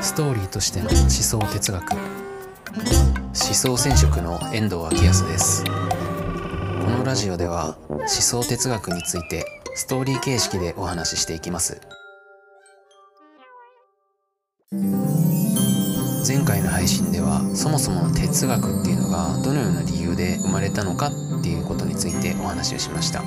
ストーリーとしての思想哲学。思想染色の遠藤昭康です。このラジオでは思想哲学についてストーリー形式でお話ししていきます。前回の配信ではそもそもの哲学っていうのがどのような理由で生まれたのかっていうことについてお話をしました。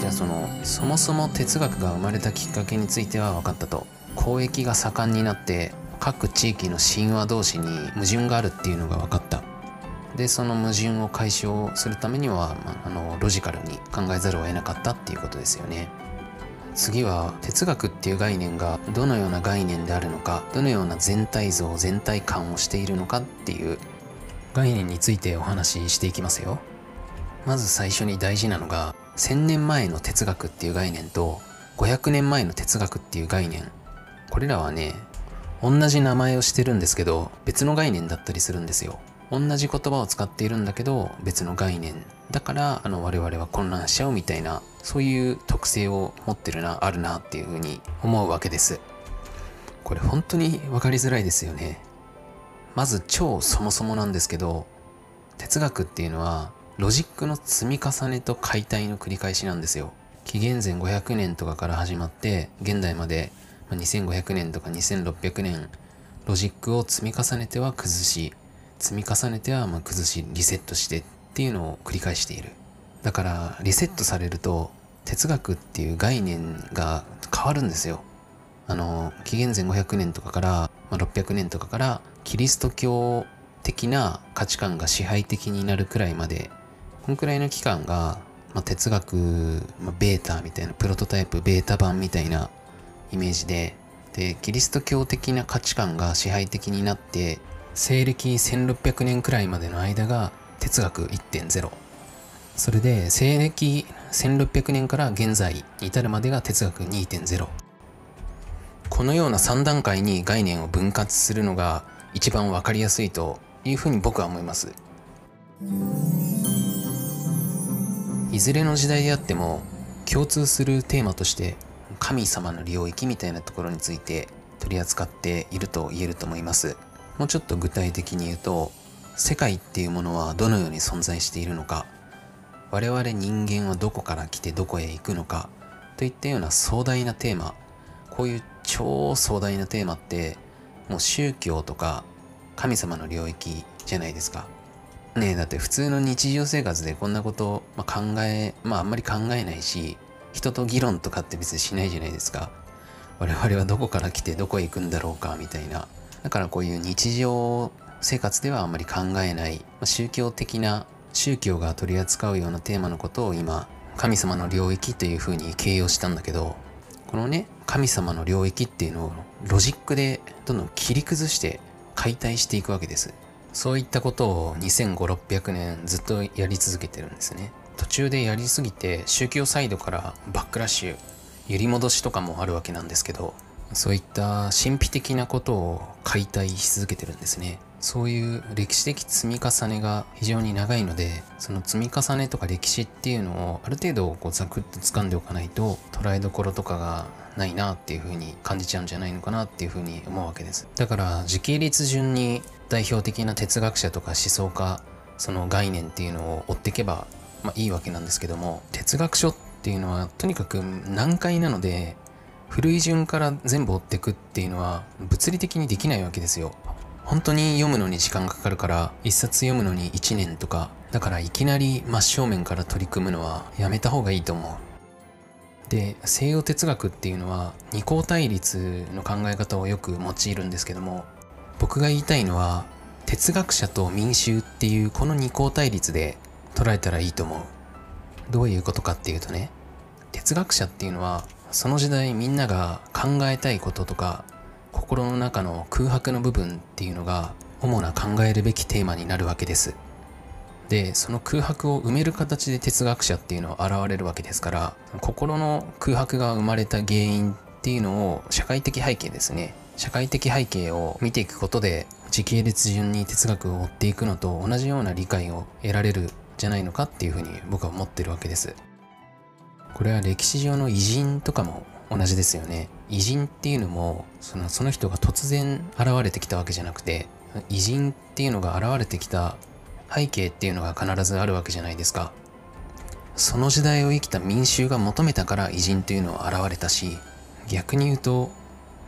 じゃあそのそもそも哲学が生まれたきっかけについては分かったと。交易が盛んになって各地域の神話同士に矛盾があるっていうのが分かった。でその矛盾を解消するためには、まあ、あのロジカルに考えざるを得なかったっていうことですよね。次は哲学っていう概念がどのような概念であるのかどのような全体像全体感をしているのかっていう概念についてお話ししていきますよ。まず最初に大事なのが1000年前の哲学っていう概念と500年前の哲学っていう概念。これらはね同じ名前をしてるんですけど別の概念だったりするんですよ。同じ言葉を使っているんだけど別の概念。だからあの我々は混乱しちゃうみたいなそういう特性を持ってるなあるなっていうふうに思うわけです。これ本当に分かりづらいですよね。まず超そもそもなんですけど哲学っていうのはロジックの積み重ねと解体の繰り返しなんですよ。紀元前500年とかから始まって現代まで2500年とか2600年ロジックを積み重ねては崩し積み重ねてはま崩しリセットしてっていうのを繰り返している。だからリセットされると哲学っていう概念が変わるんですよ。あの紀元前500年とかから、まあ、600年とかからキリスト教的な価値観が支配的になるくらいまでこんくらいの期間が、まあ、哲学、まあ、ベータみたいなプロトタイプベータ版みたいなイメージででキリスト教的な価値観が支配的になって西暦1600年くらいまでの間が哲学1.0それで西暦1600年から現在に至るまでが哲学2.0このような3段階に概念を分割するのが一番分かりやすいというふうに僕は思います。いずれの時代であっても共通するテーマとして神様の領域みたいなところについて取り扱っていると言えると思います。もうちょっと具体的に言うと世界っていうものはどのように存在しているのか我々人間はどこから来てどこへ行くのかといったような壮大なテーマこういう超壮大なテーマってもう宗教とか神様の領域じゃないですか。ねえだって普通の日常生活でこんなこと、まあ、考えまああんまり考えないし人と議論とかって別にしないじゃないですか。我々はどこから来てどこへ行くんだろうかみたいな。だからこういう日常生活ではあんまり考えない、まあ、宗教的な宗教が取り扱うようなテーマのことを今神様の領域というふうに形容したんだけどこのね神様の領域っていうのをロジックでどんどん切り崩して解体していくわけです。そういったことを2500600年ずっとやり続けてるんですね。途中でやりすぎて宗教サイドからバックラッシュ揺り戻しとかもあるわけなんですけどそういった神秘的なことを解体し続けてるんですね。そういう歴史的積み重ねが非常に長いのでその積み重ねとか歴史っていうのをある程度こうザクッと掴んでおかないと捉えどころとかがないなっていう風に感じちゃうんじゃないのかなっていう風に思うわけです。だから時系列順に代表的な哲学者とか思想家その概念っていうのを追っていけばまあ、いいわけなんですけども哲学書っていうのはとにかく難解なので古い順から全部追ってくっていうのは物理的にできないわけですよ。本当に読むのに時間かかるから一冊読むのに1年とかだからいきなり真正面から取り組むのはやめた方がいいと思う。で西洋哲学っていうのは二項対立の考え方をよく用いるんですけども僕が言いたいのは哲学者と民衆っていうこの二項対立で捉えたらいいと思う。どういうことかっていうとね哲学者っていうのはその時代みんなが考えたいこととか心の中の空白の部分っていうのが主な考えるべきテーマになるわけです。でその空白を埋める形で哲学者っていうのは現れるわけですから心の空白が生まれた原因っていうのを社会的背景ですね。社会的背景を見ていくことで時系列順に哲学を追っていくのと同じような理解を得られるじゃないのかっていうふうに僕は思ってるわけです。これは歴史上の偉人とかも同じですよね。偉人っていうのもそのその人が突然現れてきたわけじゃなくて偉人っていうのが現れてきた背景っていうのが必ずあるわけじゃないですか。その時代を生きた民衆が求めたから偉人というのは現れたし逆に言うと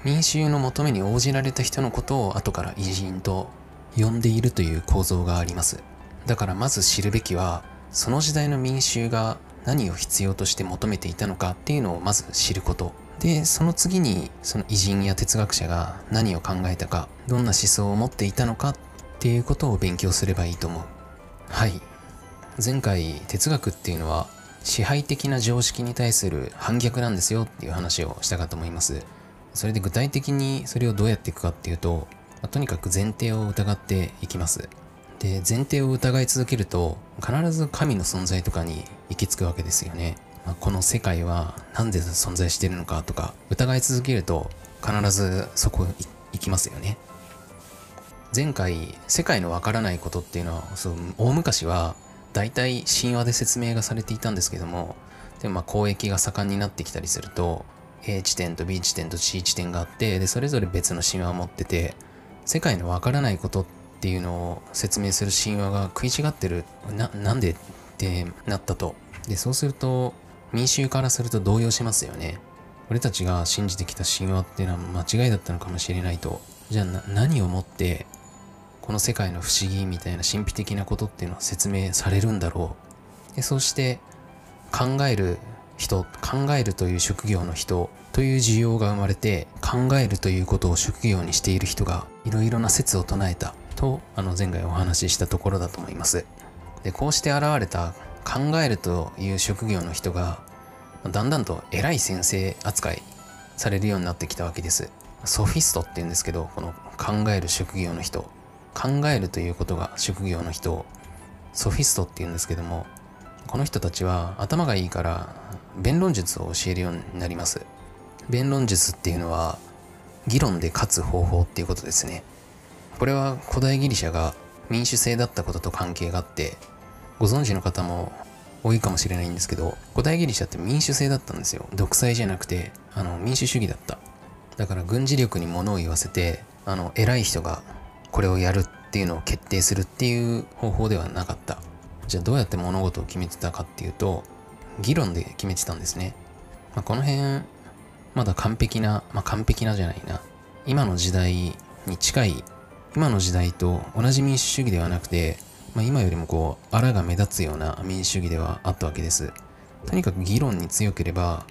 民衆の求めに応じられた人のことを後から偉人と呼んでいるという構造があります。だからまず知るべきはその時代の民衆が何を必要として求めていたのかっていうのをまず知ること。でその次にその偉人や哲学者が何を考えたかどんな思想を持っていたのかっていうことを勉強すればいいと思う。はい。前回哲学っていうのは支配的な常識に対する反逆なんですよっていう話をしたかと思います。それで具体的にそれをどうやっていくかっていうと、まあ、とにかく前提を疑っていきます。で前提を疑い続けると必ず神の存在とかに行き着くわけですよね、まあ、この世界は何で存在してるのかとか疑い続けると必ずそこ行きますよね。前回世界のわからないことっていうのはそう大昔は大体神話で説明がされていたんですけどもでもまあ交易が盛んになってきたりすると A 地点と B 地点と C 地点があってでそれぞれ別の神話を持ってて世界のわからないことってていうのを説明する神話が食い違ってる。ななんでってなったと。でそうすると民衆からすると動揺しますよね。俺たちが信じてきた神話っていうのは間違いだったのかもしれないと。じゃあ何をもってこの世界の不思議みたいな神秘的なことっていうのは説明されるんだろう。でそして考える人考えるという職業の人という需要が生まれて考えるということを職業にしている人がいろいろな説を唱えた。とあの前回お話ししたところだと思います。でこうして現れた考えるという職業の人がだんだんと偉い先生扱いされるようになってきたわけです。ソフィストって言うんですけどこの考える職業の人。考えるということが職業の人をソフィストって言うんですけどもこの人たちは頭がいいから弁論術を教えるようになります。弁論術っていうのは議論で勝つ方法っていうことですね。これは古代ギリシャが民主制だったことと関係があってご存知の方も多いかもしれないんですけど古代ギリシャって民主制だったんですよ。独裁じゃなくてあの民主主義だった。だから軍事力に物を言わせてあの偉い人がこれをやるっていうのを決定するっていう方法ではなかった。じゃあどうやって物事を決めてたかっていうと議論で決めてたんですね、まあ、この辺まだ完璧なまあ完璧なじゃないな。今の時代に近い今の時代と同じ民主主義ではなくて、まあ、今よりもこう、あらが目立つような民主主義ではあったわけです。とにかく議論に強ければ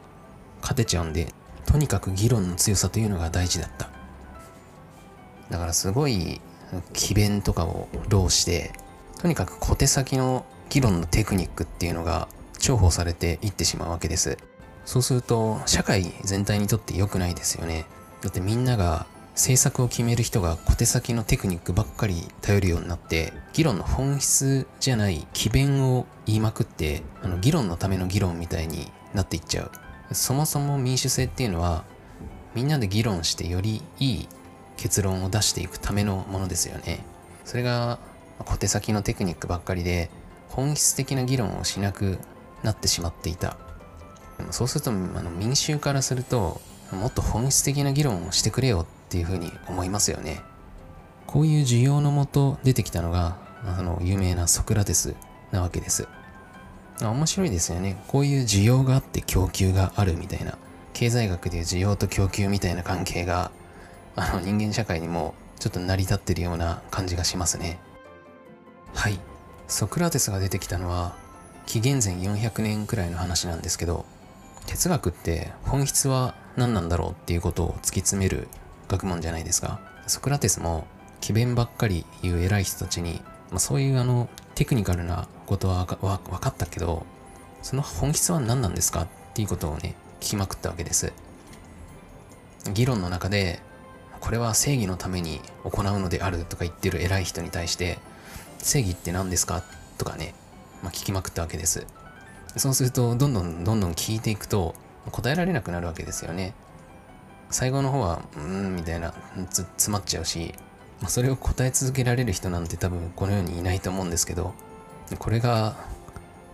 勝てちゃうんで、とにかく議論の強さというのが大事だった。だからすごい詭弁とかを労して、とにかく小手先の議論のテクニックっていうのが重宝されていってしまうわけです。そうすると社会全体にとって良くないですよね。だってみんなが政策を決める人が小手先のテクニックばっかり頼るようになって議論の本質じゃない詭弁を言いまくってあの議論のための議論みたいになっていっちゃう。そもそも民主制っていうのはみんなで議論してよりいい結論を出していくためのものですよね。それが小手先のテクニックばっかりで本質的な議論をしなくなってしまっていた。そうするとあの民衆からするともっと本質的な議論をしてくれよっっていうふうに思いますよね。こういう需要のもと出てきたのがあの有名なソクラテスなわけです。面白いですよね。こういう需要があって供給があるみたいな。経済学でいう需要と供給みたいな関係があの人間社会にもちょっと成り立ってるような感じがしますね。はい。ソクラテスが出てきたのは紀元前400年くらいの話なんですけど哲学って本質は何なんだろうっていうことを突き詰める学問じゃないですか。ソクラテスも詭弁ばっかり言う偉い人たちに、まあ、そういうあのテクニカルなことは分かったけどその本質は何なんですか？っていうことをね聞きまくったわけです。議論の中でこれは正義のために行うのであるとか言ってる偉い人に対して正義って何ですか？とかね、まあ、聞きまくったわけです。そうするとどんどんどんどん聞いていくと答えられなくなるわけですよね。最後の方はうーんみたいなつ詰まっちゃうし、まあ、それを答え続けられる人なんて多分この世にいないと思うんですけどこれが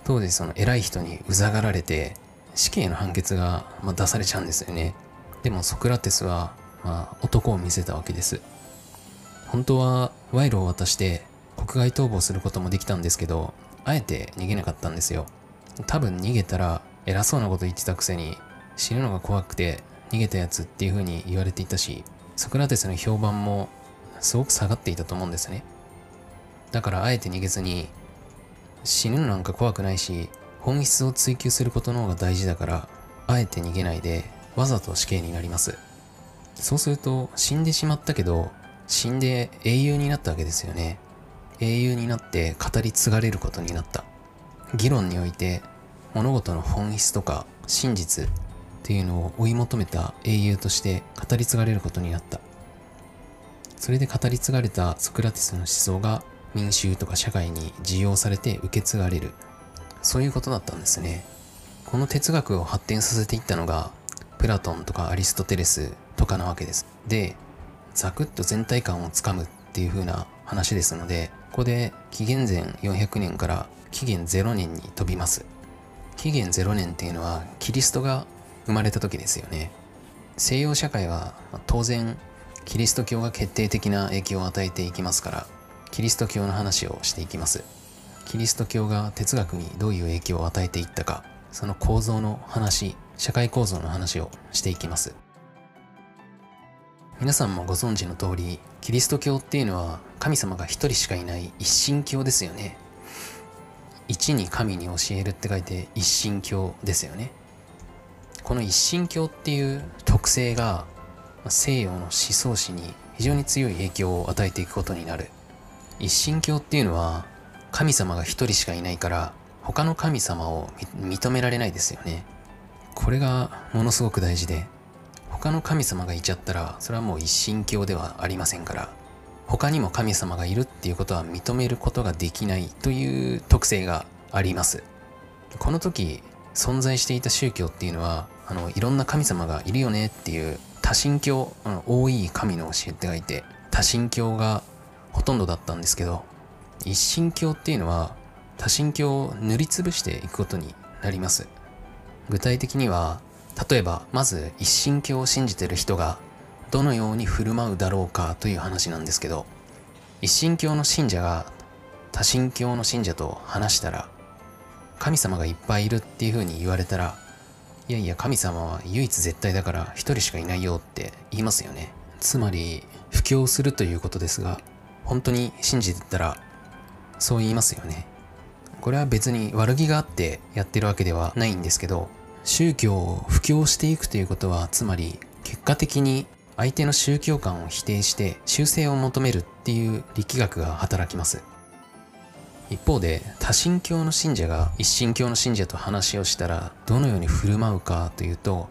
当時その偉い人にうざがられて死刑の判決が、ま、出されちゃうんですよね。でもソクラテスは、まあ、男を見せたわけです。本当は賄賂を渡して国外逃亡することもできたんですけどあえて逃げなかったんですよ。多分逃げたら偉そうなこと言ってたくせに死ぬのが怖くて逃げたやつっていう風に言われていたしソクラテスの評判もすごく下がっていたと思うんですね。だからあえて逃げずに死ぬのなんか怖くないし本質を追求することの方が大事だからあえて逃げないでわざと死刑になります。そうすると死んでしまったけど死んで英雄になったわけですよね。英雄になって語り継がれることになった。議論において物事の本質とか真実っていうのを追い求めた英雄として語り継がれることになった。それで語り継がれたソクラテスの思想が民衆とか社会に受容されて受け継がれる。そういうことだったんですね。この哲学を発展させていったのがプラトンとかアリストテレスとかなわけです。でザクッと全体感をつかむっていう風な話ですのでここで紀元前400年から紀元0年に飛びます。紀元0年っていうのはキリストが生まれた時ですよね。西洋社会は当然キリスト教が決定的な影響を与えていきますからキリスト教の話をしていきます。キリスト教が哲学にどういう影響を与えていったかその構造の話社会構造の話をしていきます。皆さんもご存知の通りキリスト教っていうのは神様が一人しかいない一神教ですよね。一に神に教えるって書いて一神教ですよね。この一神教っていう特性が西洋の思想史に非常に強い影響を与えていくことになる。一神教っていうのは神様が一人しかいないから他の神様を認められないですよね。これがものすごく大事で他の神様がいちゃったらそれはもう一神教ではありませんから他にも神様がいるっていうことは認めることができないという特性があります。この時存在していた宗教っていうのはあのいろんな神様がいるよねっていう多神教あの多い神の教えって書いて多神教がほとんどだったんですけど一神教っていうのは多神教を塗りつぶしていくことになります。具体的には例えばまず一神教を信じてる人がどのように振る舞うだろうかという話なんですけど一神教の信者が多神教の信者と話したら神様がいっぱいいるっていうふうに言われたらいやいや神様は唯一絶対だから一人しかいないよって言いますよね。つまり布教するということですが本当に信じてたらそう言いますよね。これは別に悪気があってやってるわけではないんですけど宗教を布教していくということはつまり結果的に相手の宗教観を否定して修正を求めるっていう力学が働きます。一方で多神教の信者が一神教の信者と話をしたらどのように振る舞うかというと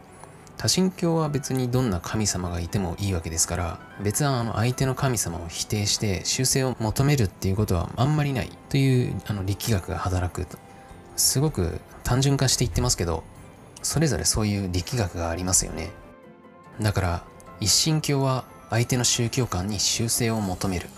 多神教は別にどんな神様がいてもいいわけですから別はあの相手の神様を否定して修正を求めるっていうことはあんまりないというあの力学が働くとすごく単純化していってますけどそれぞれそういう力学がありますよね。だから、一神教は相手の宗教観に修正を求める。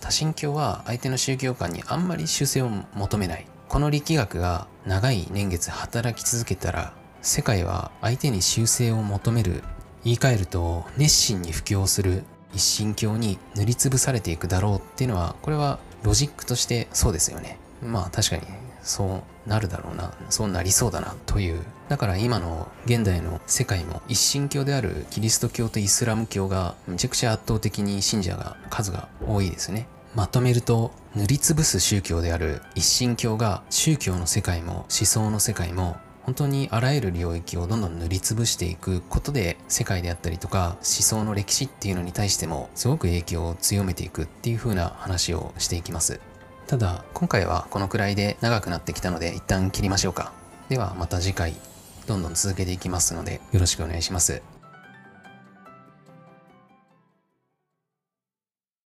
多神教は相手の宗教観にあんまり修正を求めない。この力学が長い年月働き続けたら、世界は相手に修正を求める。言い換えると、熱心に布教する一神教に塗りつぶされていくだろうっていうのは、これはロジックとしてそうですよね。まあ確かにそうなるだろうなそうなりそうだなという。だから今の現代の世界も一神教であるキリスト教とイスラム教がめちゃくちゃ圧倒的に信者が数が多いですね。まとめると塗りつぶす宗教である一神教が宗教の世界も思想の世界も本当にあらゆる領域をどんどん塗りつぶしていくことで世界であったりとか思想の歴史っていうのに対してもすごく影響を強めていくっていう風な話をしていきます。ただ今回はこのくらいで長くなってきたので一旦切りましょうか。ではまた次回どんどん続けていきますのでよろしくお願いします。